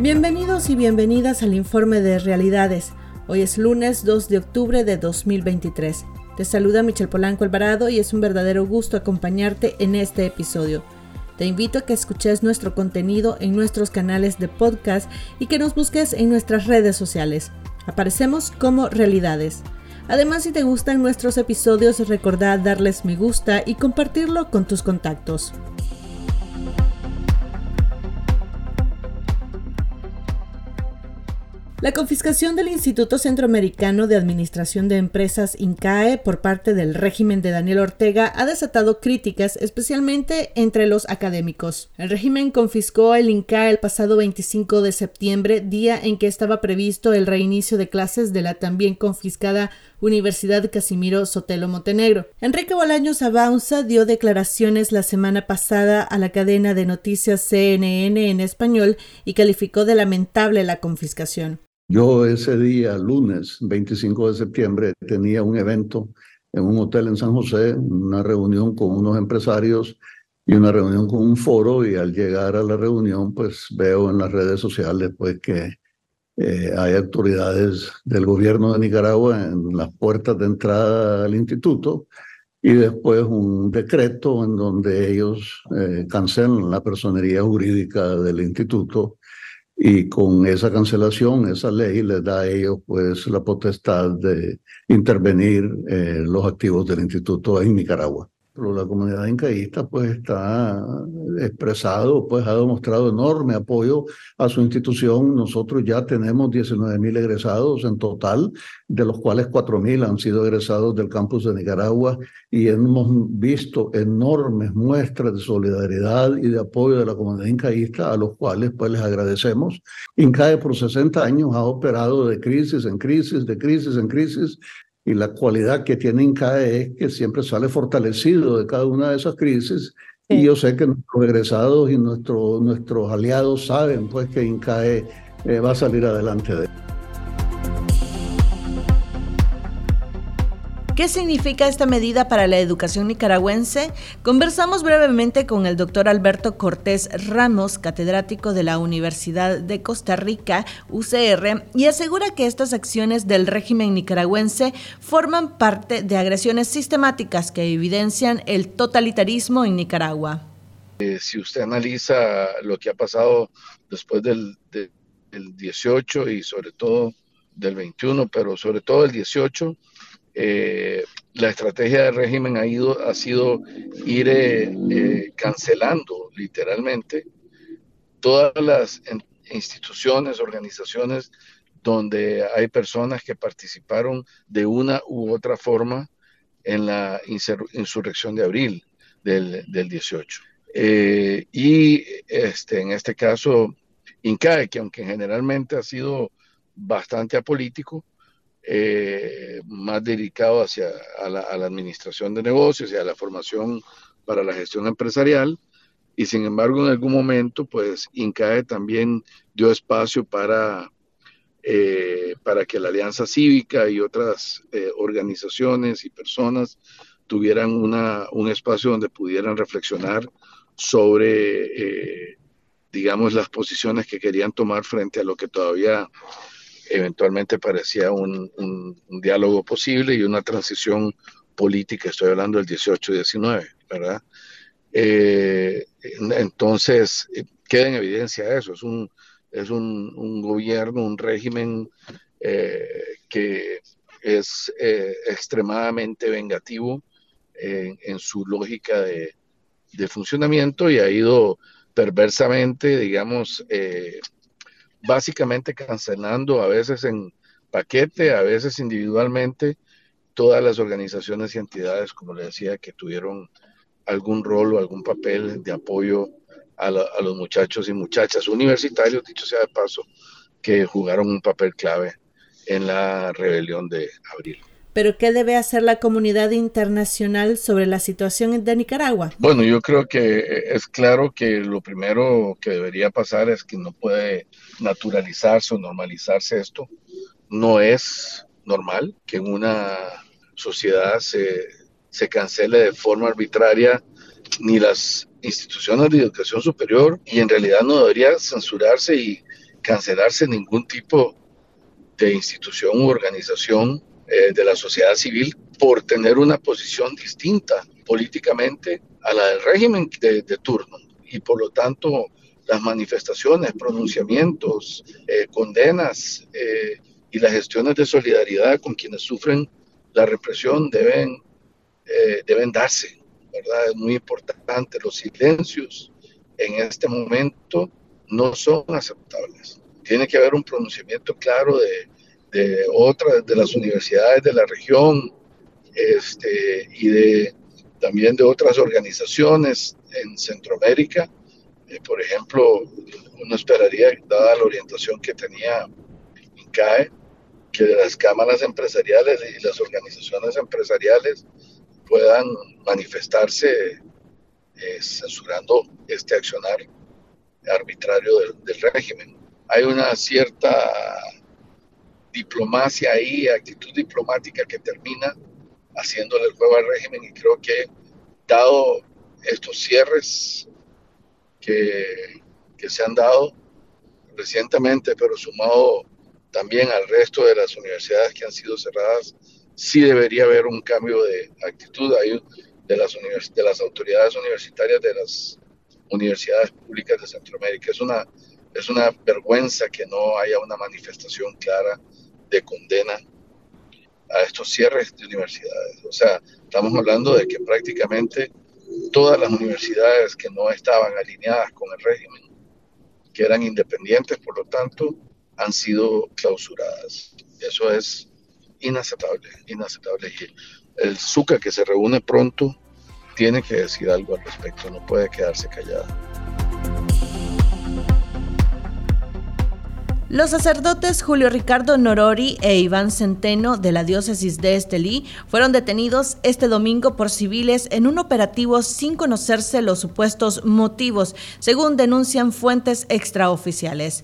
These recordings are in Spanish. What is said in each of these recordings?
Bienvenidos y bienvenidas al informe de realidades. Hoy es lunes 2 de octubre de 2023. Te saluda Michel Polanco Alvarado y es un verdadero gusto acompañarte en este episodio. Te invito a que escuches nuestro contenido en nuestros canales de podcast y que nos busques en nuestras redes sociales. Aparecemos como Realidades. Además, si te gustan nuestros episodios, recordad darles me gusta y compartirlo con tus contactos. La confiscación del Instituto Centroamericano de Administración de Empresas INCAE por parte del régimen de Daniel Ortega ha desatado críticas, especialmente entre los académicos. El régimen confiscó el INCAE el pasado 25 de septiembre, día en que estaba previsto el reinicio de clases de la también confiscada Universidad Casimiro Sotelo Montenegro. Enrique Bolaños Abaunza dio declaraciones la semana pasada a la cadena de noticias CNN en español y calificó de lamentable la confiscación. Yo ese día, lunes 25 de septiembre, tenía un evento en un hotel en San José, una reunión con unos empresarios y una reunión con un foro y al llegar a la reunión pues veo en las redes sociales pues que eh, hay autoridades del gobierno de Nicaragua en las puertas de entrada al instituto y después un decreto en donde ellos eh, cancelan la personería jurídica del instituto y con esa cancelación, esa ley les da a ellos pues la potestad de intervenir eh, los activos del instituto en Nicaragua la comunidad incaísta pues está expresado, pues ha demostrado enorme apoyo a su institución. Nosotros ya tenemos 19 mil egresados en total, de los cuales 4 mil han sido egresados del campus de Nicaragua y hemos visto enormes muestras de solidaridad y de apoyo de la comunidad incaísta, a los cuales pues les agradecemos. INCAE por 60 años ha operado de crisis en crisis, de crisis en crisis, y la cualidad que tiene INCAE es que siempre sale fortalecido de cada una de esas crisis. Y yo sé que nuestros egresados y nuestro, nuestros aliados saben pues que INCAE eh, va a salir adelante de ¿Qué significa esta medida para la educación nicaragüense? Conversamos brevemente con el doctor Alberto Cortés Ramos, catedrático de la Universidad de Costa Rica, UCR, y asegura que estas acciones del régimen nicaragüense forman parte de agresiones sistemáticas que evidencian el totalitarismo en Nicaragua. Eh, si usted analiza lo que ha pasado después del, del 18 y sobre todo del 21, pero sobre todo el 18, eh, la estrategia del régimen ha, ido, ha sido ir eh, eh, cancelando literalmente todas las instituciones, organizaciones donde hay personas que participaron de una u otra forma en la insurrección de abril del, del 18. y este, en este caso, INCAE, que aunque generalmente ha sido bastante apolítico, eh, más dedicado hacia a la, administración de negocios y a la formación para la gestión empresarial. Y sin embargo, en algún momento, pues INCAE también dio espacio para, eh, para que la Alianza Cívica y otras eh, organizaciones y personas tuvieran una, un espacio donde pudieran reflexionar sobre, digamos, las posiciones que querían tomar frente a lo que todavía eventualmente parecía un, diálogo posible y una transición política, estoy hablando del 18-19, ¿verdad? Eh, entonces, eh, queda en evidencia eso, es un, es un, gobierno, un régimen eh, que es extremadamente vengativo en, su lógica de, funcionamiento y ha ido perversamente, digamos, básicamente cancelando a veces en paquete, a veces individualmente, todas las organizaciones y entidades, como le decía, que tuvieron algún rol o algún papel de apoyo a, los muchachos y muchachas universitarios, dicho sea de paso, que jugaron un papel clave en la rebelión de abril. Pero ¿qué debe hacer la comunidad internacional sobre la situación de Nicaragua? Bueno, yo creo que es claro que lo primero que debería pasar es que no puede naturalizarse o normalizarse esto. No es normal que en una sociedad se, se cancele de forma arbitraria ni las instituciones de educación superior y en realidad no debería censurarse y cancelarse ningún tipo de institución u organización eh, de la sociedad civil por tener una posición distinta políticamente a la del régimen de, turno. Y por lo tanto, las manifestaciones, pronunciamientos, eh, condenas eh, y las gestiones de solidaridad con quienes sufren la represión deben, deben darse, ¿verdad? Es muy importante. Los silencios en este momento no son aceptables. Tiene que haber un pronunciamiento claro de, de otras, de las universidades de la región este, y de, también de otras organizaciones en Centroamérica. Eh, por ejemplo, uno esperaría, dada la orientación que tenía INCAE, que las cámaras empresariales y las organizaciones empresariales puedan manifestarse eh, censurando este accionar arbitrario del, régimen. Hay una cierta diplomacia ahí, actitud diplomática que termina haciéndole el juego al régimen y creo que dado estos cierres que, que se han dado recientemente, pero sumado también al resto de las universidades que han sido cerradas, sí debería haber un cambio de actitud ahí de las, de las autoridades universitarias de las universidades públicas de Centroamérica. Es una, es una vergüenza que no haya una manifestación clara de condena a estos cierres de universidades. O sea, estamos hablando de que prácticamente todas las universidades que no estaban alineadas con el régimen, que eran independientes, por lo tanto, han sido clausuradas. Eso es inaceptable, inaceptable. Y el SUCA que se reúne pronto tiene que decir algo al respecto, no puede quedarse callada. Los sacerdotes Julio Ricardo Norori e Iván Centeno de la diócesis de Estelí fueron detenidos este domingo por civiles en un operativo sin conocerse los supuestos motivos, según denuncian fuentes extraoficiales.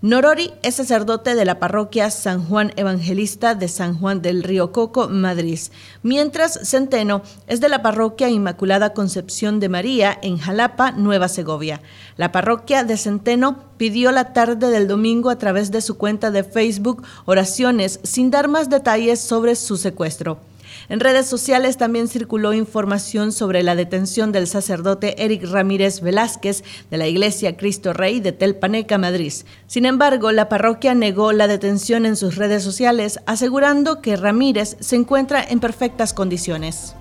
Norori es sacerdote de la parroquia San Juan Evangelista de San Juan del Río Coco, Madrid, mientras Centeno es de la parroquia Inmaculada Concepción de María en Jalapa, Nueva Segovia. La parroquia de Centeno pidió la tarde del domingo a través de su cuenta de Facebook oraciones sin dar más detalles sobre su secuestro. En redes sociales también circuló información sobre la detención del sacerdote Eric Ramírez Velázquez de la Iglesia Cristo Rey de Telpaneca, Madrid. Sin embargo, la parroquia negó la detención en sus redes sociales, asegurando que Ramírez se encuentra en perfectas condiciones.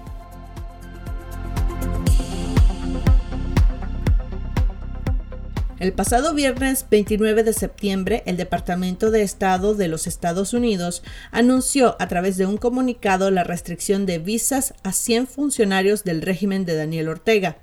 El pasado viernes 29 de septiembre, el Departamento de Estado de los Estados Unidos anunció a través de un comunicado la restricción de visas a 100 funcionarios del régimen de Daniel Ortega.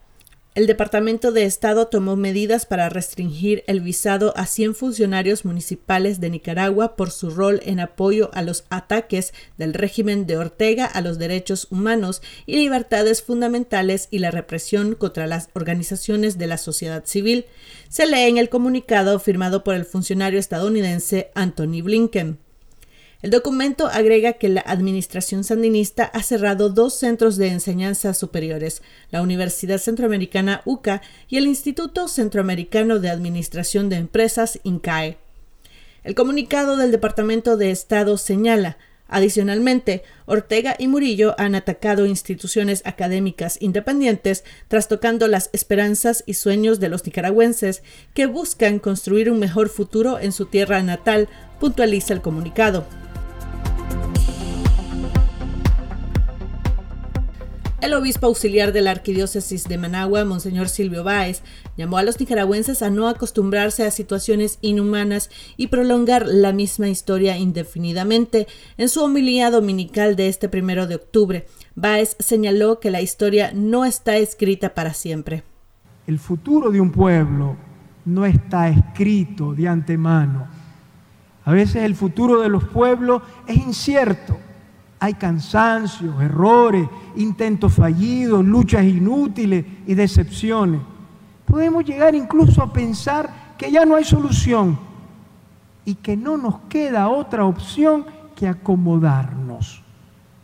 El Departamento de Estado tomó medidas para restringir el visado a 100 funcionarios municipales de Nicaragua por su rol en apoyo a los ataques del régimen de Ortega a los derechos humanos y libertades fundamentales y la represión contra las organizaciones de la sociedad civil, se lee en el comunicado firmado por el funcionario estadounidense Anthony Blinken. El documento agrega que la administración sandinista ha cerrado dos centros de enseñanza superiores, la Universidad Centroamericana UCA y el Instituto Centroamericano de Administración de Empresas INCAE. El comunicado del Departamento de Estado señala, Adicionalmente, Ortega y Murillo han atacado instituciones académicas independientes, trastocando las esperanzas y sueños de los nicaragüenses que buscan construir un mejor futuro en su tierra natal, puntualiza el comunicado. El obispo auxiliar de la Arquidiócesis de Managua, Monseñor Silvio Báez, llamó a los nicaragüenses a no acostumbrarse a situaciones inhumanas y prolongar la misma historia indefinidamente. En su homilía dominical de este primero de octubre, Báez señaló que la historia no está escrita para siempre. El futuro de un pueblo no está escrito de antemano. A veces el futuro de los pueblos es incierto hay cansancios, errores, intentos fallidos, luchas inútiles y decepciones. Podemos llegar incluso a pensar que ya no hay solución y que no nos queda otra opción que acomodarnos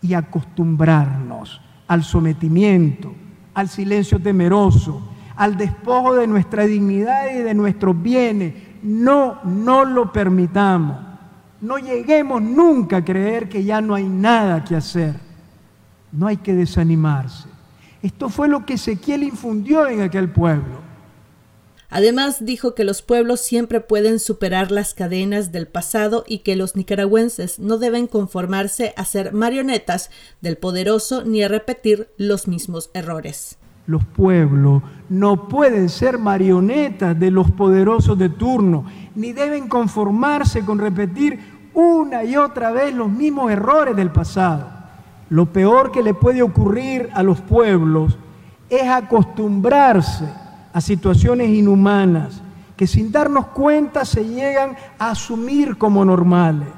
y acostumbrarnos al sometimiento, al silencio temeroso, al despojo de nuestra dignidad y de nuestros bienes, no, no lo permitamos. No lleguemos nunca a creer que ya no hay nada que hacer. No hay que desanimarse. Esto fue lo que Ezequiel infundió en aquel pueblo. Además, dijo que los pueblos siempre pueden superar las cadenas del pasado y que los nicaragüenses no deben conformarse a ser marionetas del poderoso ni a repetir los mismos errores. Los pueblos no pueden ser marionetas de los poderosos de turno, ni deben conformarse con repetir una y otra vez los mismos errores del pasado. Lo peor que le puede ocurrir a los pueblos es acostumbrarse a situaciones inhumanas que sin darnos cuenta se llegan a asumir como normales.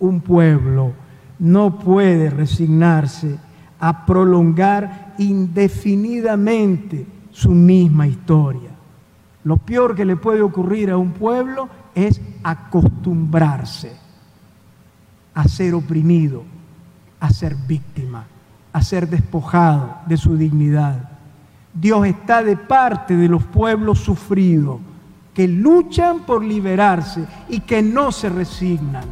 Un pueblo no puede resignarse a prolongar indefinidamente su misma historia. Lo peor que le puede ocurrir a un pueblo es acostumbrarse a ser oprimido, a ser víctima, a ser despojado de su dignidad. Dios está de parte de los pueblos sufridos, que luchan por liberarse y que no se resignan.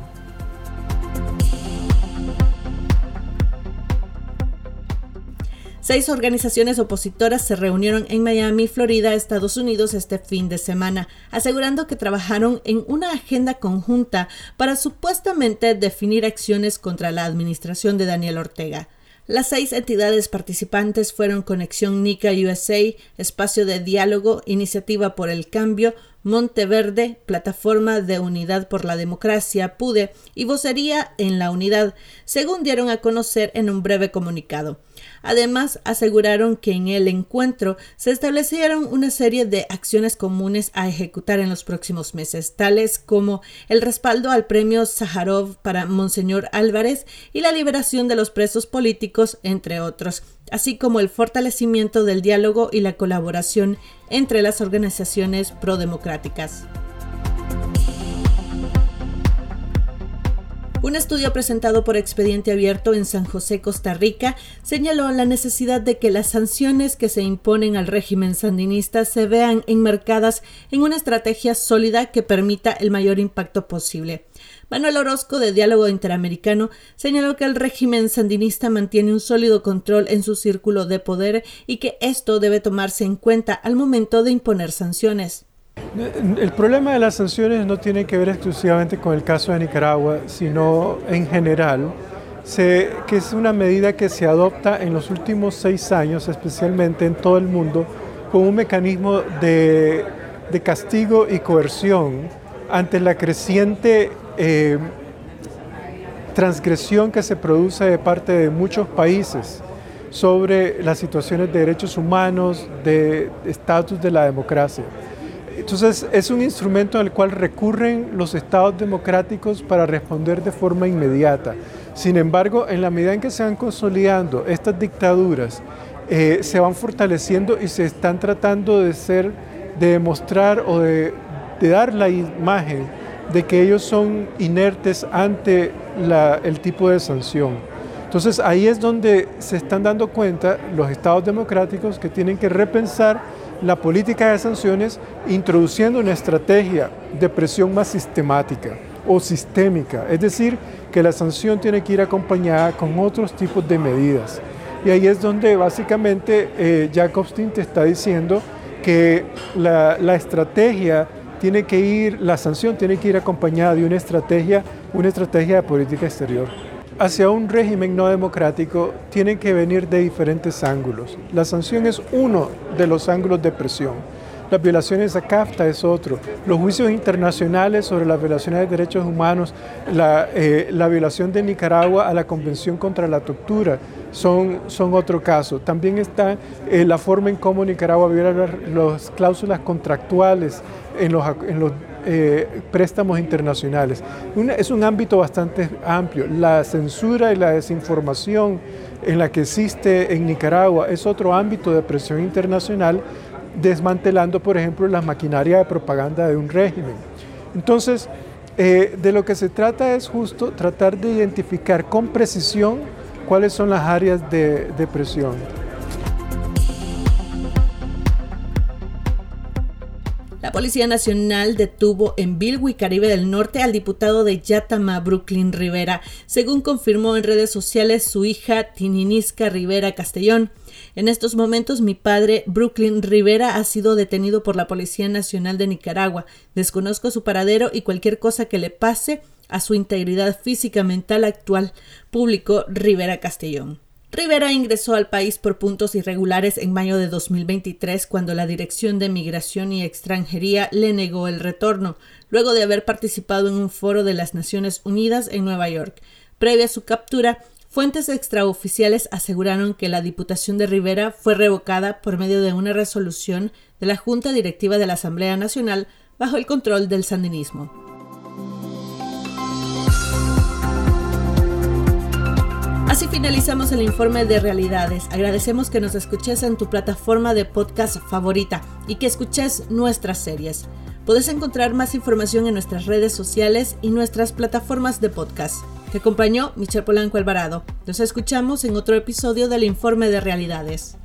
Seis organizaciones opositoras se reunieron en Miami, Florida, Estados Unidos este fin de semana, asegurando que trabajaron en una agenda conjunta para supuestamente definir acciones contra la administración de Daniel Ortega. Las seis entidades participantes fueron Conexión Nica USA, Espacio de Diálogo, Iniciativa por el Cambio, Monteverde, Plataforma de Unidad por la Democracia, PUDE y Vocería en la Unidad, según dieron a conocer en un breve comunicado. Además, aseguraron que en el encuentro se establecieron una serie de acciones comunes a ejecutar en los próximos meses, tales como el respaldo al premio Sájarov para Monseñor Álvarez y la liberación de los presos políticos, entre otros, así como el fortalecimiento del diálogo y la colaboración entre las organizaciones prodemocráticas. Un estudio presentado por Expediente Abierto en San José, Costa Rica, señaló la necesidad de que las sanciones que se imponen al régimen sandinista se vean enmarcadas en una estrategia sólida que permita el mayor impacto posible. Manuel Orozco, de Diálogo Interamericano, señaló que el régimen sandinista mantiene un sólido control en su círculo de poder y que esto debe tomarse en cuenta al momento de imponer sanciones. El problema de las sanciones no tiene que ver exclusivamente con el caso de Nicaragua, sino en general, que es una medida que se adopta en los últimos seis años, especialmente en todo el mundo, como un mecanismo de, castigo y coerción ante la creciente eh, transgresión que se produce de parte de muchos países sobre las situaciones de derechos humanos, de estatus de la democracia. Entonces es un instrumento al cual recurren los estados democráticos para responder de forma inmediata. Sin embargo, en la medida en que se van consolidando estas dictaduras, eh, se van fortaleciendo y se están tratando de ser, de demostrar o de, dar la imagen de que ellos son inertes ante el tipo de sanción. Entonces ahí es donde se están dando cuenta los estados democráticos que tienen que repensar la política de sanciones introduciendo una estrategia de presión más sistemática o sistémica, es decir, que la sanción tiene que ir acompañada con otros tipos de medidas. Y ahí es donde básicamente eh, Jacobstein te está diciendo que la, la estrategia tiene que ir, la sanción tiene que ir acompañada de una estrategia, una estrategia de política exterior hacia un régimen no democrático tienen que venir de diferentes ángulos. La sanción es uno de los ángulos de presión. Las violaciones a CAFTA es otro. Los juicios internacionales sobre las violaciones de derechos humanos, la, eh, violación de Nicaragua a la Convención contra la Tortura son, son otro caso. También está eh, la forma en cómo Nicaragua viola las, cláusulas contractuales en los, en los eh, préstamos internacionales. es un ámbito bastante amplio. La censura y la desinformación en la que existe en Nicaragua es otro ámbito de presión internacional, desmantelando, por ejemplo, la maquinaria de propaganda de un régimen. Entonces, eh, de lo que se trata es justo tratar de identificar con precisión cuáles son las áreas de presión. Policía Nacional detuvo en Bilwi, Caribe del Norte, al diputado de Yatama, Brooklyn Rivera, según confirmó en redes sociales su hija Tininisca Rivera Castellón. En estos momentos mi padre, Brooklyn Rivera, ha sido detenido por la Policía Nacional de Nicaragua. Desconozco su paradero y cualquier cosa que le pase a su integridad física mental actual, publicó Rivera Castellón. Rivera ingresó al país por puntos irregulares en mayo de 2023 cuando la Dirección de Migración y Extranjería le negó el retorno, luego de haber participado en un foro de las Naciones Unidas en Nueva York. Previa a su captura, fuentes extraoficiales aseguraron que la Diputación de Rivera fue revocada por medio de una resolución de la Junta Directiva de la Asamblea Nacional bajo el control del sandinismo. Finalizamos el informe de realidades. Agradecemos que nos escuches en tu plataforma de podcast favorita y que escuches nuestras series. Puedes encontrar más información en nuestras redes sociales y nuestras plataformas de podcast. Te acompañó Michelle Polanco Alvarado. Nos escuchamos en otro episodio del informe de realidades.